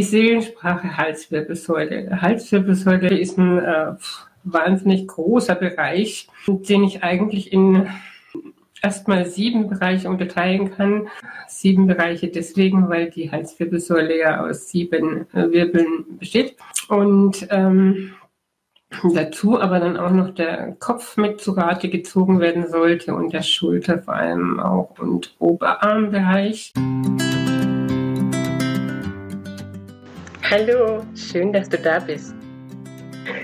Die Seelensprache Halswirbelsäule. Halswirbelsäule ist ein äh, wahnsinnig großer Bereich, den ich eigentlich in erstmal sieben Bereiche unterteilen kann. Sieben Bereiche deswegen, weil die Halswirbelsäule ja aus sieben äh, Wirbeln besteht. Und ähm, dazu aber dann auch noch der Kopf mit zu Rate gezogen werden sollte und der Schulter vor allem auch und Oberarmbereich. Hallo, schön, dass du da bist.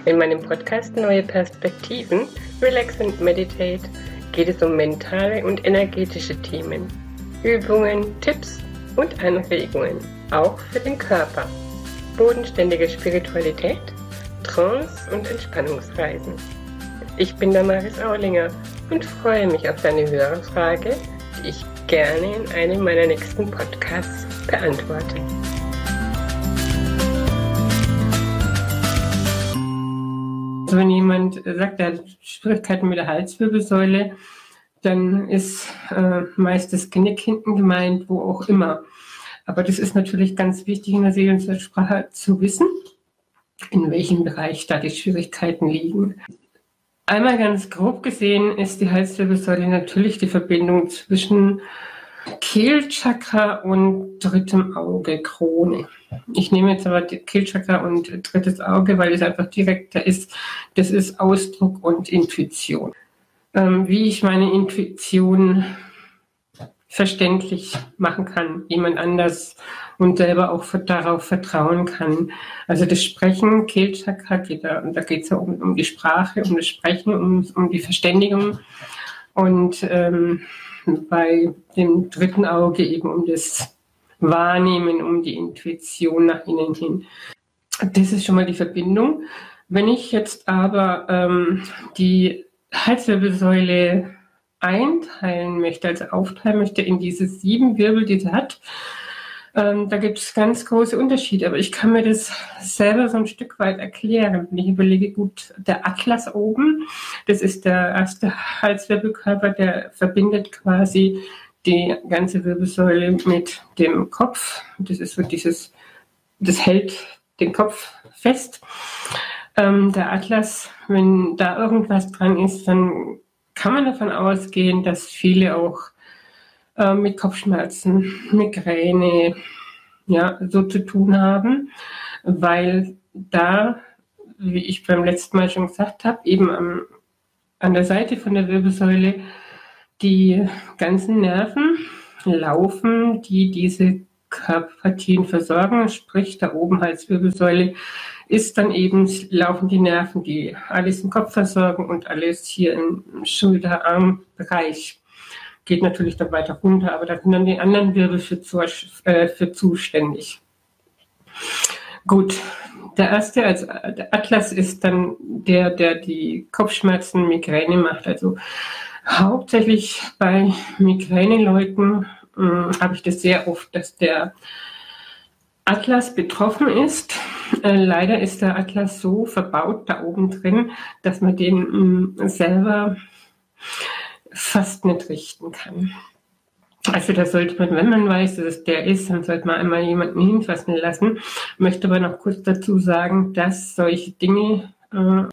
In meinem Podcast Neue Perspektiven, Relax and Meditate geht es um mentale und energetische Themen, Übungen, Tipps und Anregungen, auch für den Körper, bodenständige Spiritualität, Trance und Entspannungsreisen. Ich bin Damaris Aulinger und freue mich auf deine Hörerfrage, die ich gerne in einem meiner nächsten Podcasts beantworte. Also wenn jemand sagt, er hat Schwierigkeiten mit der Halswirbelsäule, dann ist äh, meist das Genick hinten gemeint, wo auch immer. Aber das ist natürlich ganz wichtig in der Seelensprache zu wissen, in welchem Bereich da die Schwierigkeiten liegen. Einmal ganz grob gesehen ist die Halswirbelsäule natürlich die Verbindung zwischen Kehlchakra und drittem Auge, Krone. Ich nehme jetzt aber Kehlchakra und drittes Auge, weil es einfach direkter ist. Das ist Ausdruck und Intuition. Ähm, wie ich meine Intuition verständlich machen kann, jemand anders und selber auch darauf vertrauen kann. Also das Sprechen, Kehlchakra da, und da geht es ja um, um, die Sprache, um das Sprechen, um, um die Verständigung. Und ähm, bei dem dritten Auge eben um das Wahrnehmen, um die Intuition nach innen hin. Das ist schon mal die Verbindung. Wenn ich jetzt aber ähm, die Halswirbelsäule einteilen möchte, also aufteilen möchte in diese sieben Wirbel, die sie hat, ähm, da gibt es ganz große Unterschiede, aber ich kann mir das selber so ein Stück weit erklären. Wenn ich überlege, gut, der Atlas oben, das ist der erste Halswirbelkörper, der verbindet quasi die ganze Wirbelsäule mit dem Kopf. Das ist so dieses, das hält den Kopf fest. Ähm, der Atlas, wenn da irgendwas dran ist, dann kann man davon ausgehen, dass viele auch äh, mit Kopfschmerzen, Migräne, ja, so zu tun haben, weil da, wie ich beim letzten Mal schon gesagt habe, eben am, an der Seite von der Wirbelsäule die ganzen Nerven laufen, die diese Körperpartien versorgen, sprich da oben Halswirbelsäule ist dann eben, laufen die Nerven, die alles im Kopf versorgen und alles hier im Schulterarmbereich geht natürlich dann weiter runter, aber da sind dann die anderen Wirbel für, zu, äh, für zuständig. Gut, der erste, also der Atlas ist dann der, der die Kopfschmerzen, Migräne macht. Also hauptsächlich bei Migräneleuten äh, habe ich das sehr oft, dass der Atlas betroffen ist. Äh, leider ist der Atlas so verbaut da oben drin, dass man den äh, selber fast nicht richten kann. Also da sollte man, wenn man weiß, dass es der ist, dann sollte man einmal jemanden hinfassen lassen. Möchte aber noch kurz dazu sagen, dass solche Dinge äh,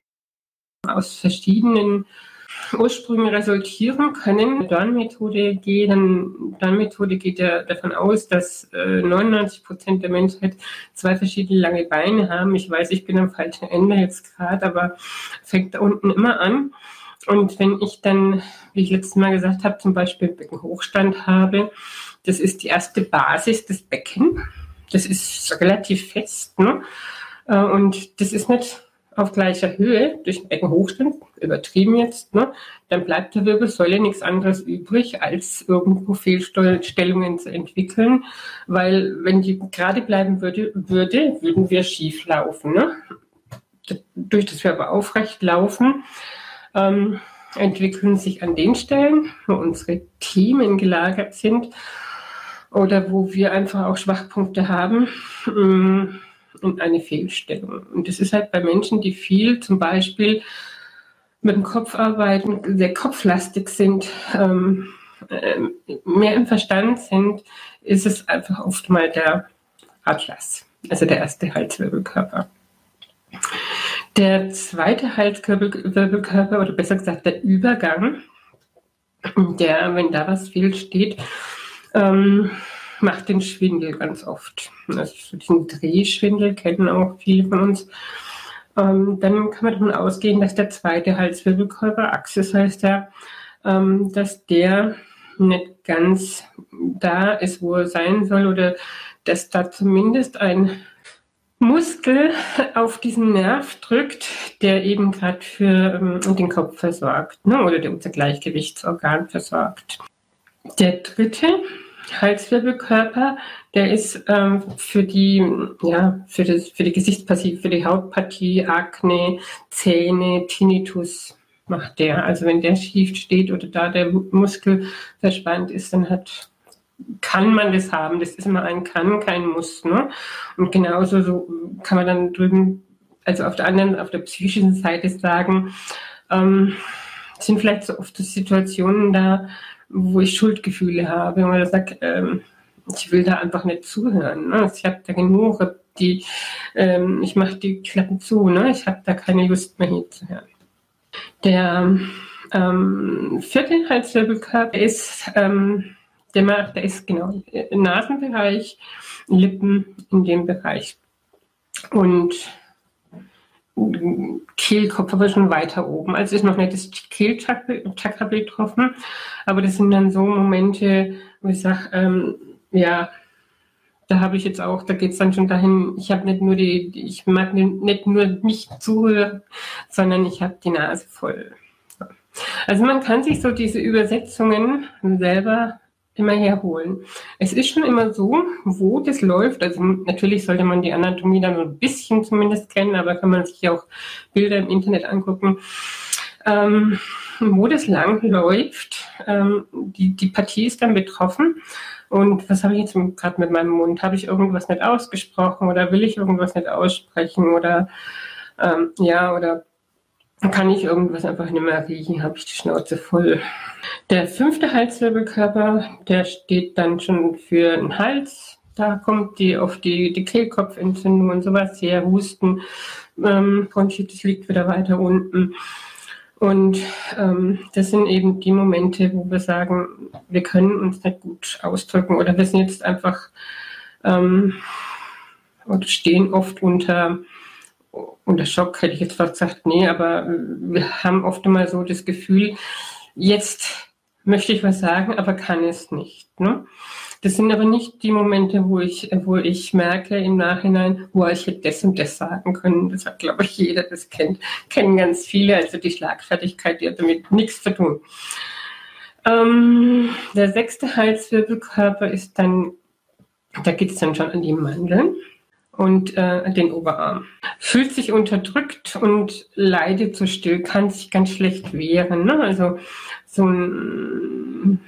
aus verschiedenen Ursprüngen resultieren können. Die Dornmethode geht, dann, Dornmethode geht ja davon aus, dass äh, 99 Prozent der Menschheit zwei verschiedene lange Beine haben. Ich weiß, ich bin am falschen Ende jetzt gerade, aber fängt da unten immer an. Und wenn ich dann, wie ich letztes Mal gesagt habe, zum Beispiel Beckenhochstand habe, das ist die erste Basis des Becken. Das ist relativ fest. Ne? Äh, und das ist nicht auf gleicher Höhe durch den Beckenhochstand, übertrieben jetzt, ne? dann bleibt der Wirbelsäule nichts anderes übrig, als irgendwo Fehlstellungen zu entwickeln, weil wenn die gerade bleiben würde, würde würden wir schief laufen. Ne? Durch das wir aber aufrecht laufen, ähm, entwickeln sich an den Stellen, wo unsere Themen gelagert sind oder wo wir einfach auch Schwachpunkte haben, ähm, und eine Fehlstellung. Und das ist halt bei Menschen, die viel zum Beispiel mit dem Kopf arbeiten, sehr kopflastig sind, ähm, äh, mehr im Verstand sind, ist es einfach oft mal der Atlas. also der erste Halswirbelkörper. Der zweite Halswirbelkörper, oder besser gesagt der Übergang, der, wenn da was fehlt, steht, ähm, macht den Schwindel ganz oft. Also diesen Drehschwindel kennen auch viele von uns. Ähm, dann kann man davon ausgehen, dass der zweite Halswirbelkörper, Axis heißt der, ähm, dass der nicht ganz da ist, wo er sein soll oder dass da zumindest ein Muskel auf diesen Nerv drückt, der eben gerade für ähm, den Kopf versorgt ne, oder der unser Gleichgewichtsorgan versorgt. Der dritte Halswirbelkörper, der ist ähm, für die, ja, für, das, für die Gesichtspartie, für die Hautpartie, Akne, Zähne, Tinnitus macht der. Also wenn der schief steht oder da der Muskel verspannt ist, dann hat kann man das haben. Das ist immer ein Kann, kein Muss. Ne? Und genauso so kann man dann drüben, also auf der anderen, auf der psychischen Seite sagen, ähm, sind vielleicht so oft Situationen da, wo ich Schuldgefühle habe oder sage, ähm, ich will da einfach nicht zuhören. Ne? Ich habe da genug, die, ähm, ich mache die Klappen zu, ne? ich habe da keine Lust mehr hinzuhören. Der ähm, vierte Halswirbelkörper ist ähm, der macht, der ist genau Nasenbereich, Lippen in dem Bereich. Und Kehlkopf aber schon weiter oben. Also ist noch nicht das Kehlchakra betroffen, aber das sind dann so Momente, wo ich sage, ähm, ja, da habe ich jetzt auch, da geht es dann schon dahin, ich habe nicht nur die, ich mag nicht nur mich zuhören, sondern ich habe die Nase voll. Also man kann sich so diese Übersetzungen selber immer herholen. Es ist schon immer so, wo das läuft. Also natürlich sollte man die Anatomie dann ein bisschen zumindest kennen, aber kann man sich auch Bilder im Internet angucken. Ähm, wo das lang läuft, ähm, die, die Partie ist dann betroffen. Und was habe ich jetzt gerade mit meinem Mund? Habe ich irgendwas nicht ausgesprochen oder will ich irgendwas nicht aussprechen oder ähm, ja, oder kann ich irgendwas einfach nicht mehr riechen, habe ich die Schnauze voll. Der fünfte Halswirbelkörper, der steht dann schon für den Hals. Da kommt die auf die, die Kehlkopfentzündung und sowas her, Husten, ähm, Bronchitis liegt wieder weiter unten. Und ähm, das sind eben die Momente, wo wir sagen, wir können uns nicht gut ausdrücken oder wir sind jetzt einfach ähm, oder stehen oft unter unter Schock hätte ich jetzt fast gesagt, nee, aber wir haben oft mal so das Gefühl, jetzt möchte ich was sagen, aber kann es nicht. Ne? Das sind aber nicht die Momente, wo ich, wo ich merke im Nachhinein, wo ich hätte das und das sagen können. Das hat, glaube ich, jeder, das kennt, kennen ganz viele. Also die Schlagfertigkeit, die hat damit nichts zu tun. Ähm, der sechste Halswirbelkörper ist dann, da geht es dann schon an die Mandeln und äh, den Oberarm. Fühlt sich unterdrückt und leidet so still, kann sich ganz schlecht wehren. Ne? Also so ein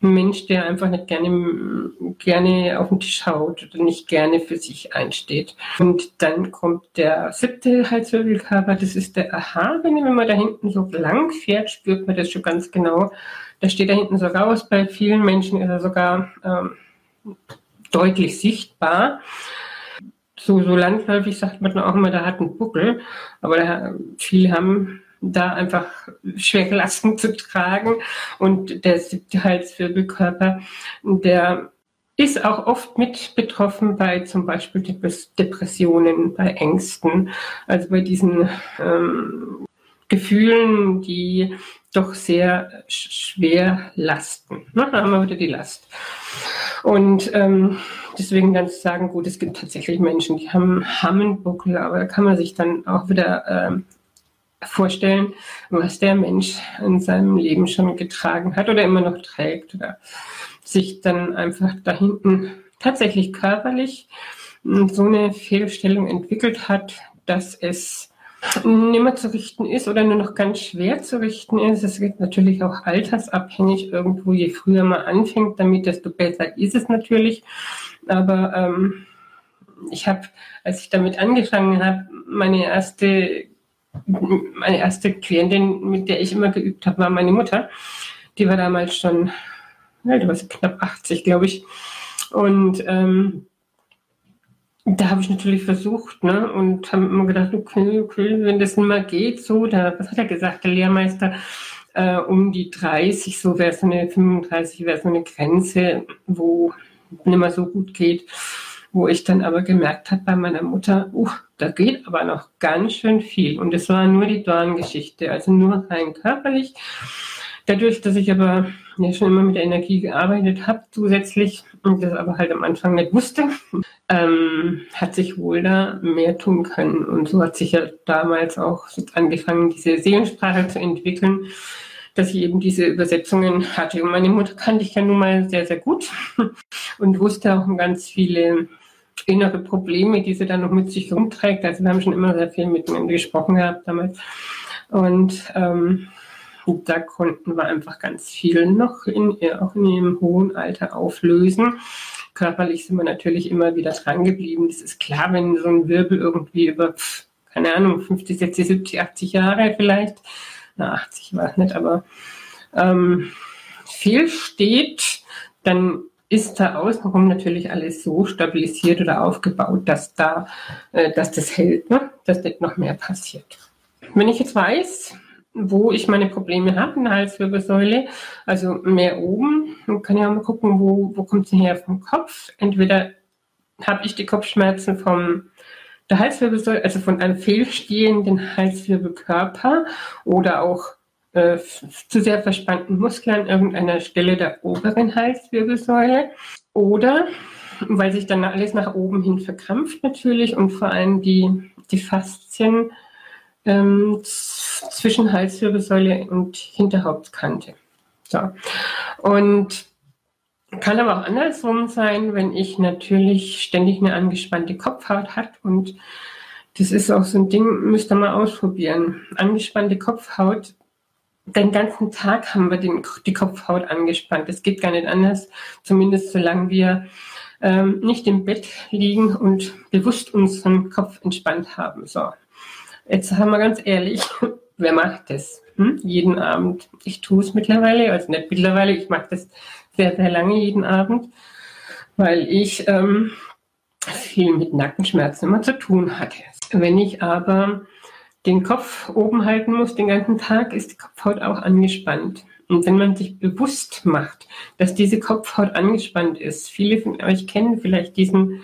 Mensch, der einfach nicht gerne, gerne auf den Tisch haut oder nicht gerne für sich einsteht. Und dann kommt der siebte Halswirbelkörper, das ist der Erhabene. Wenn man da hinten so lang fährt, spürt man das schon ganz genau. Da steht da hinten so raus. Bei vielen Menschen ist er sogar ähm, deutlich sichtbar so, so landläufig sagt man auch immer, da hat ein Buckel, aber da, viele haben da einfach schwere Lasten zu tragen und der siebte Halswirbelkörper, der ist auch oft mit betroffen bei zum Beispiel Depressionen, bei Ängsten, also bei diesen ähm, Gefühlen, die doch sehr schwer lasten. Da haben wir wieder die Last. Und ähm, deswegen dann zu sagen, gut, es gibt tatsächlich Menschen, die haben Hammenbuckel, aber da kann man sich dann auch wieder ähm, vorstellen, was der Mensch in seinem Leben schon getragen hat oder immer noch trägt oder sich dann einfach da hinten tatsächlich körperlich so eine Fehlstellung entwickelt hat, dass es nimmer zu richten ist oder nur noch ganz schwer zu richten ist. Es wird natürlich auch altersabhängig irgendwo. Je früher man anfängt damit, desto besser ist es natürlich. Aber ähm, ich habe, als ich damit angefangen habe, meine erste, meine erste Klientin, mit der ich immer geübt habe, war meine Mutter. Die war damals schon, ja, die war knapp 80, glaube ich. Und ähm, da habe ich natürlich versucht, ne, und habe immer gedacht, okay, okay, wenn das nicht mal geht, so, da, was hat er gesagt, der Lehrmeister, äh, um die 30, so wäre so eine 35, wäre so eine Grenze, wo nicht mehr so gut geht, wo ich dann aber gemerkt habe bei meiner Mutter, uh, da geht aber noch ganz schön viel. Und es war nur die Dorngeschichte, also nur rein körperlich. Dadurch, dass ich aber ja schon immer mit der Energie gearbeitet habe, zusätzlich, und das aber halt am Anfang nicht wusste, ähm, hat sich wohl da mehr tun können. Und so hat sich ja damals auch angefangen, diese Seelensprache zu entwickeln, dass ich eben diese Übersetzungen hatte. Und meine Mutter kannte ich ja nun mal sehr, sehr gut und wusste auch ganz viele innere Probleme, die sie dann noch mit sich rumträgt. Also wir haben schon immer sehr viel miteinander gesprochen gehabt damals. Und ähm, da konnten wir einfach ganz viel noch in, auch in ihrem hohen Alter auflösen. Körperlich sind wir natürlich immer wieder dran geblieben. Das ist klar, wenn so ein Wirbel irgendwie über, keine Ahnung, 50, 60, 70, 80 Jahre vielleicht, na 80 war es nicht, aber ähm, viel steht, dann ist da außenrum natürlich alles so stabilisiert oder aufgebaut, dass da, äh, dass das hält, ne? dass nicht noch mehr passiert. Wenn ich jetzt weiß, wo ich meine Probleme habe in der Halswirbelsäule, also mehr oben, dann kann auch mal gucken, wo, wo kommt es her vom Kopf. Entweder habe ich die Kopfschmerzen vom der Halswirbelsäule, also von einem fehlstehenden Halswirbelkörper oder auch äh, zu sehr verspannten Muskeln an irgendeiner Stelle der oberen Halswirbelsäule oder weil sich dann alles nach oben hin verkrampft natürlich und vor allem die, die Faszien ähm, zwischen Halswirbelsäule und Hinterhauptkante. So. Und kann aber auch andersrum sein, wenn ich natürlich ständig eine angespannte Kopfhaut hat und das ist auch so ein Ding, müsst ihr mal ausprobieren. Angespannte Kopfhaut den ganzen Tag haben wir den, die Kopfhaut angespannt. Es geht gar nicht anders, zumindest solange wir ähm, nicht im Bett liegen und bewusst unseren Kopf entspannt haben. So, jetzt haben wir ganz ehrlich, wer macht das? Hm? Jeden Abend. Ich tue es mittlerweile, also nicht mittlerweile, ich mache das sehr, sehr lange jeden Abend, weil ich ähm, viel mit Nackenschmerzen immer zu tun hatte. Wenn ich aber den Kopf oben halten muss den ganzen Tag, ist die Kopfhaut auch angespannt. Und wenn man sich bewusst macht, dass diese Kopfhaut angespannt ist, viele von euch kennen vielleicht diesen,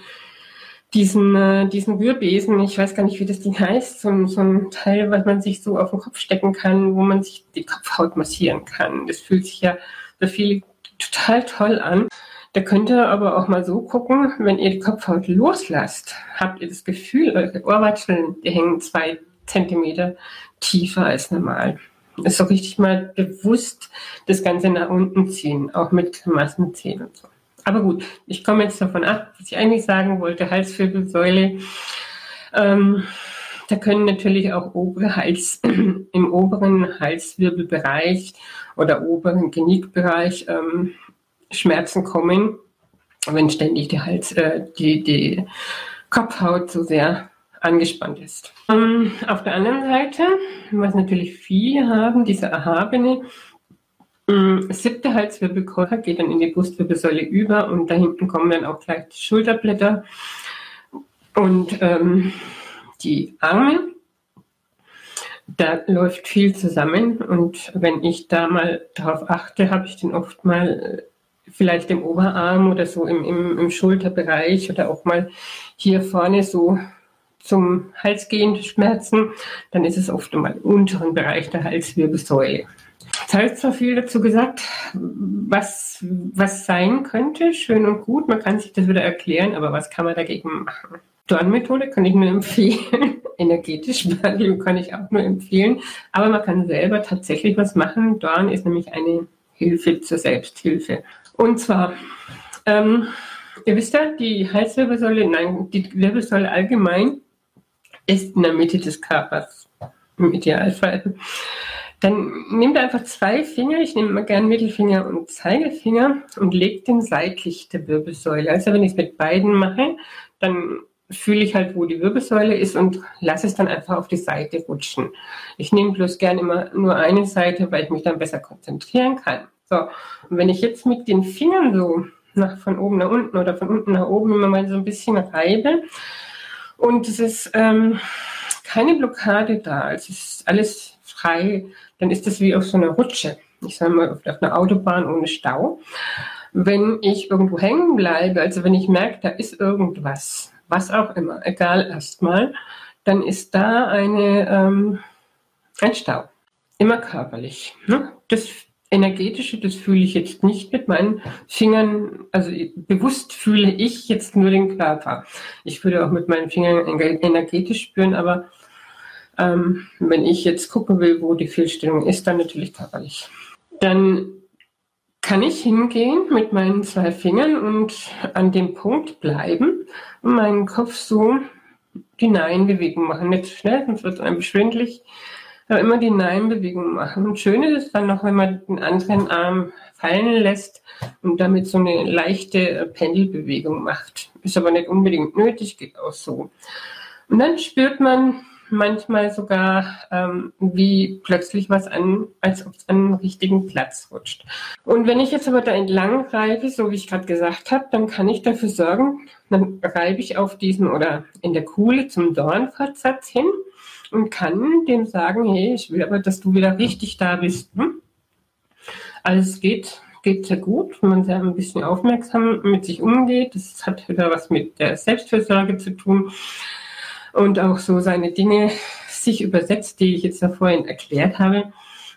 diesen, äh, diesen Rührbesen, ich weiß gar nicht, wie das Ding heißt, so, so ein Teil, was man sich so auf den Kopf stecken kann, wo man sich die Kopfhaut massieren kann. Das fühlt sich ja für viele total toll an. Da könnt ihr aber auch mal so gucken, wenn ihr die Kopfhaut loslasst, habt ihr das Gefühl, eure Ohrwatscheln, die hängen zwei Zentimeter tiefer als normal. Ist so richtig mal bewusst das Ganze nach unten ziehen, auch mit Massenzähnen und so. Aber gut, ich komme jetzt davon ab, was ich eigentlich sagen wollte, Halswirbelsäule. Ähm, da können natürlich auch obere Hals, im oberen Halswirbelbereich oder oberen Genickbereich ähm, Schmerzen kommen, wenn ständig die Hals, äh, die, die Kopfhaut so sehr angespannt ist. Ähm, auf der anderen Seite, was natürlich viele haben, diese erhabene ähm, siebte Halswirbelchor geht dann in die Brustwirbelsäule über und da hinten kommen dann auch gleich die Schulterblätter und ähm, die Arme. Da läuft viel zusammen und wenn ich da mal darauf achte, habe ich den oft mal äh, vielleicht im Oberarm oder so im, im, im Schulterbereich oder auch mal hier vorne so zum Hals gehende Schmerzen, dann ist es oft einmal im unteren Bereich der Halswirbelsäule. Es heißt zwar viel dazu gesagt, was, was sein könnte, schön und gut, man kann sich das wieder erklären, aber was kann man dagegen machen? Dornmethode kann ich nur empfehlen. Energetisch kann ich auch nur empfehlen. Aber man kann selber tatsächlich was machen. Dorn ist nämlich eine Hilfe zur Selbsthilfe. Und zwar, ähm, ihr wisst ja, die Halswirbelsäule, nein, die Wirbelsäule allgemein ist in der Mitte des Körpers im Idealfall. Dann nehmt einfach zwei Finger, ich nehme mal gerne Mittelfinger und Zeigefinger und legt den seitlich der Wirbelsäule. Also wenn ich es mit beiden mache, dann fühle ich halt, wo die Wirbelsäule ist und lasse es dann einfach auf die Seite rutschen. Ich nehme bloß gerne immer nur eine Seite, weil ich mich dann besser konzentrieren kann. So, und wenn ich jetzt mit den Fingern so nach, von oben nach unten oder von unten nach oben immer mal so ein bisschen reibe. Und es ist ähm, keine Blockade da. Es ist alles frei. Dann ist es wie auf so einer Rutsche. Ich sage mal, auf einer Autobahn ohne Stau. Wenn ich irgendwo hängen bleibe, also wenn ich merke, da ist irgendwas, was auch immer, egal erstmal, dann ist da eine, ähm, ein Stau. Immer körperlich. Ne? Das Energetische, das fühle ich jetzt nicht mit meinen Fingern, also bewusst fühle ich jetzt nur den Körper. Ich würde auch mit meinen Fingern energetisch spüren, aber ähm, wenn ich jetzt gucken will, wo die Fehlstellung ist, dann natürlich körperlich. Dann kann ich hingehen mit meinen zwei Fingern und an dem Punkt bleiben und meinen Kopf so die Nein-Bewegung machen. Nicht schnell, sonst wird es einem schwindlig, aber immer die Nein-Bewegung machen. Und schön ist es dann noch, wenn man den anderen Arm fallen lässt und damit so eine leichte Pendelbewegung macht. Ist aber nicht unbedingt nötig, geht auch so. Und dann spürt man manchmal sogar ähm, wie plötzlich was an, als ob es an einen richtigen Platz rutscht. Und wenn ich jetzt aber da entlang reibe, so wie ich gerade gesagt habe, dann kann ich dafür sorgen, dann reibe ich auf diesen oder in der Kuhle zum Dornfortsatz hin und kann dem sagen, hey, ich will aber, dass du wieder richtig da bist. Hm? Also es geht, geht sehr gut, wenn man sehr ein bisschen aufmerksam mit sich umgeht. Das hat wieder was mit der Selbstfürsorge zu tun und auch so seine Dinge sich übersetzt, die ich jetzt da vorhin erklärt habe,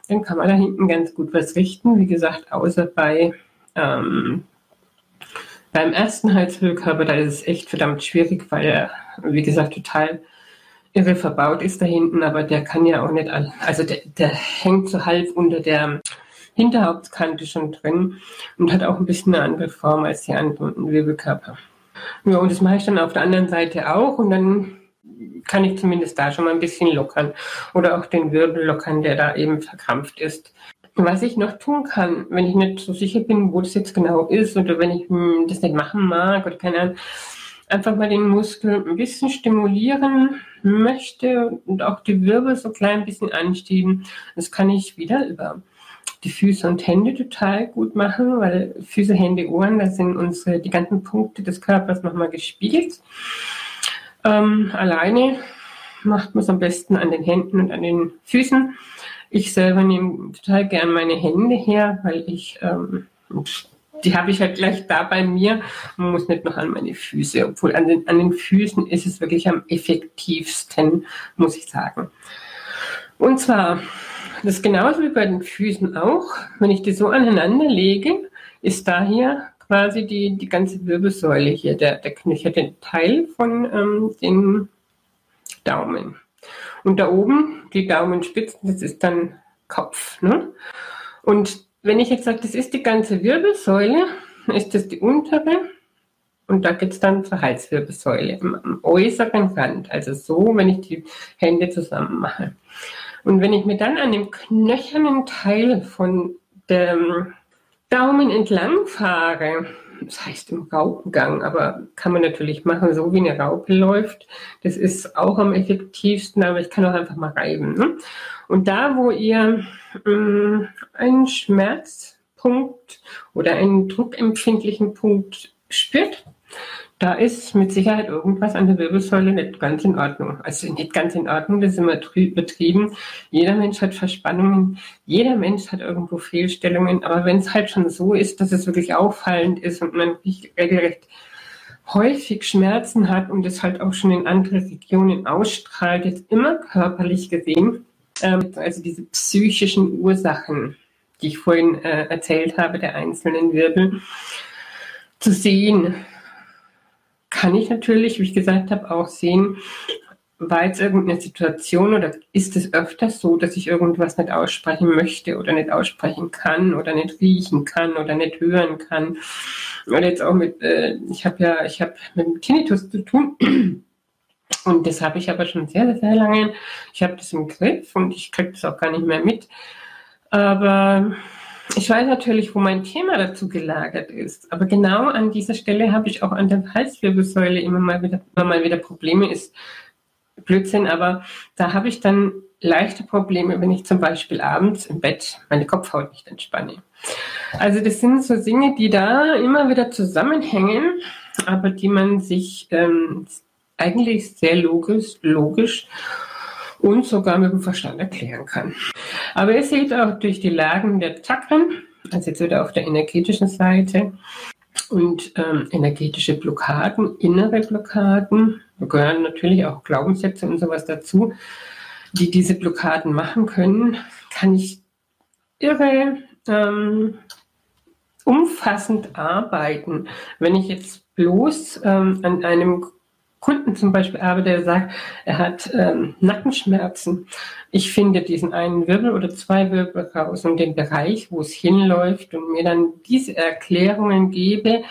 dann kann man da hinten ganz gut was richten. Wie gesagt, außer bei ähm, beim ersten Halshöhlkörper, da ist es echt verdammt schwierig, weil er, wie gesagt, total irre verbaut ist da hinten, aber der kann ja auch nicht, also der, der hängt so halb unter der Hinterhauptkante schon drin und hat auch ein bisschen eine andere Form als die anderen Wirbelkörper. Ja, und das mache ich dann auf der anderen Seite auch und dann kann ich zumindest da schon mal ein bisschen lockern oder auch den Wirbel lockern, der da eben verkrampft ist. Was ich noch tun kann, wenn ich nicht so sicher bin, wo das jetzt genau ist oder wenn ich hm, das nicht machen mag oder keine Ahnung, einfach mal den Muskel ein bisschen stimulieren möchte und auch die Wirbel so klein ein bisschen anschieben. Das kann ich wieder über die Füße und Hände total gut machen, weil Füße, Hände, Ohren, da sind unsere, die ganzen Punkte des Körpers nochmal gespiegelt. Ähm, alleine macht man es am besten an den Händen und an den Füßen. Ich selber nehme total gern meine Hände her, weil ich, ähm, die habe ich halt gleich da bei mir. Man muss nicht noch an meine Füße, obwohl an den, an den Füßen ist es wirklich am effektivsten, muss ich sagen. Und zwar, das ist genauso wie bei den Füßen auch. Wenn ich die so aneinander lege, ist da hier quasi die, die ganze Wirbelsäule hier, der, der Knöchel, den Teil von ähm, den Daumen. Und da oben, die Daumenspitzen, das ist dann Kopf. Ne? Und wenn ich jetzt sage, das ist die ganze Wirbelsäule, ist das die untere und da geht es dann zur Halswirbelsäule am, am äußeren Rand. Also so, wenn ich die Hände zusammen mache. Und wenn ich mir dann an dem knöchernen Teil von dem Daumen entlang fahre, das heißt im Raupengang, aber kann man natürlich machen, so wie eine Raupe läuft. Das ist auch am effektivsten, aber ich kann auch einfach mal reiben. Ne? Und da, wo ihr ähm, einen Schmerzpunkt oder einen druckempfindlichen Punkt spürt, da ist mit Sicherheit irgendwas an der Wirbelsäule nicht ganz in Ordnung. Also nicht ganz in Ordnung, das ist immer betrieben. Jeder Mensch hat Verspannungen, jeder Mensch hat irgendwo Fehlstellungen, aber wenn es halt schon so ist, dass es wirklich auffallend ist und man regelrecht häufig Schmerzen hat und es halt auch schon in andere Regionen ausstrahlt, jetzt immer körperlich gesehen, ähm, also diese psychischen Ursachen, die ich vorhin äh, erzählt habe, der einzelnen Wirbel, zu sehen, kann ich natürlich, wie ich gesagt habe, auch sehen, war jetzt irgendeine Situation oder ist es öfters so, dass ich irgendwas nicht aussprechen möchte oder nicht aussprechen kann oder nicht riechen kann oder nicht hören kann. Oder jetzt auch mit, äh, ich habe ja, ich habe mit dem Tinnitus zu tun. Und das habe ich aber schon sehr, sehr, lange. Ich habe das im Griff und ich kriege das auch gar nicht mehr mit. Aber ich weiß natürlich, wo mein Thema dazu gelagert ist, aber genau an dieser Stelle habe ich auch an der Halswirbelsäule immer mal wieder, immer mal wieder Probleme. Ist Blödsinn, aber da habe ich dann leichte Probleme, wenn ich zum Beispiel abends im Bett meine Kopfhaut nicht entspanne. Also das sind so Dinge, die da immer wieder zusammenhängen, aber die man sich ähm, eigentlich sehr logisch, logisch und sogar mit dem Verstand erklären kann. Aber ihr seht auch durch die Lagen der Chakren, also jetzt wieder auf der energetischen Seite, und ähm, energetische Blockaden, innere Blockaden, da gehören natürlich auch Glaubenssätze und sowas dazu, die diese Blockaden machen können, kann ich irre ähm, umfassend arbeiten. Wenn ich jetzt bloß ähm, an einem Kunden zum Beispiel arbeite, der sagt, er hat ähm, Nackenschmerzen. Ich finde diesen einen Wirbel oder zwei Wirbel raus und den Bereich, wo es hinläuft und mir dann diese Erklärungen gebe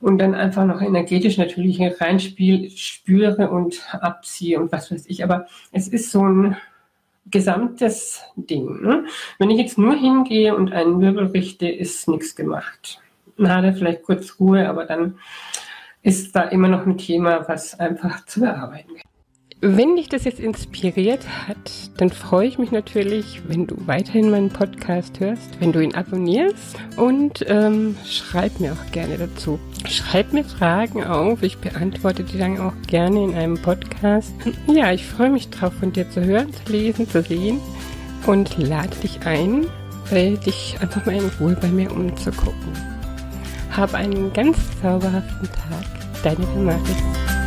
und dann einfach noch energetisch natürlich reinspiel, spüre und abziehe und was weiß ich. Aber es ist so ein gesamtes Ding. Ne? Wenn ich jetzt nur hingehe und einen Wirbel richte, ist nichts gemacht. Man hat vielleicht kurz Ruhe, aber dann ist da immer noch ein Thema, was einfach zu bearbeiten ist. Wenn dich das jetzt inspiriert hat, dann freue ich mich natürlich, wenn du weiterhin meinen Podcast hörst, wenn du ihn abonnierst und ähm, schreib mir auch gerne dazu. Schreib mir Fragen auf, ich beantworte die dann auch gerne in einem Podcast. Ja, ich freue mich drauf, von dir zu hören, zu lesen, zu sehen und lade dich ein, dich einfach mal in Ruhe bei mir umzugucken. Hab einen ganz zauberhaften Tag. Deine Damaris.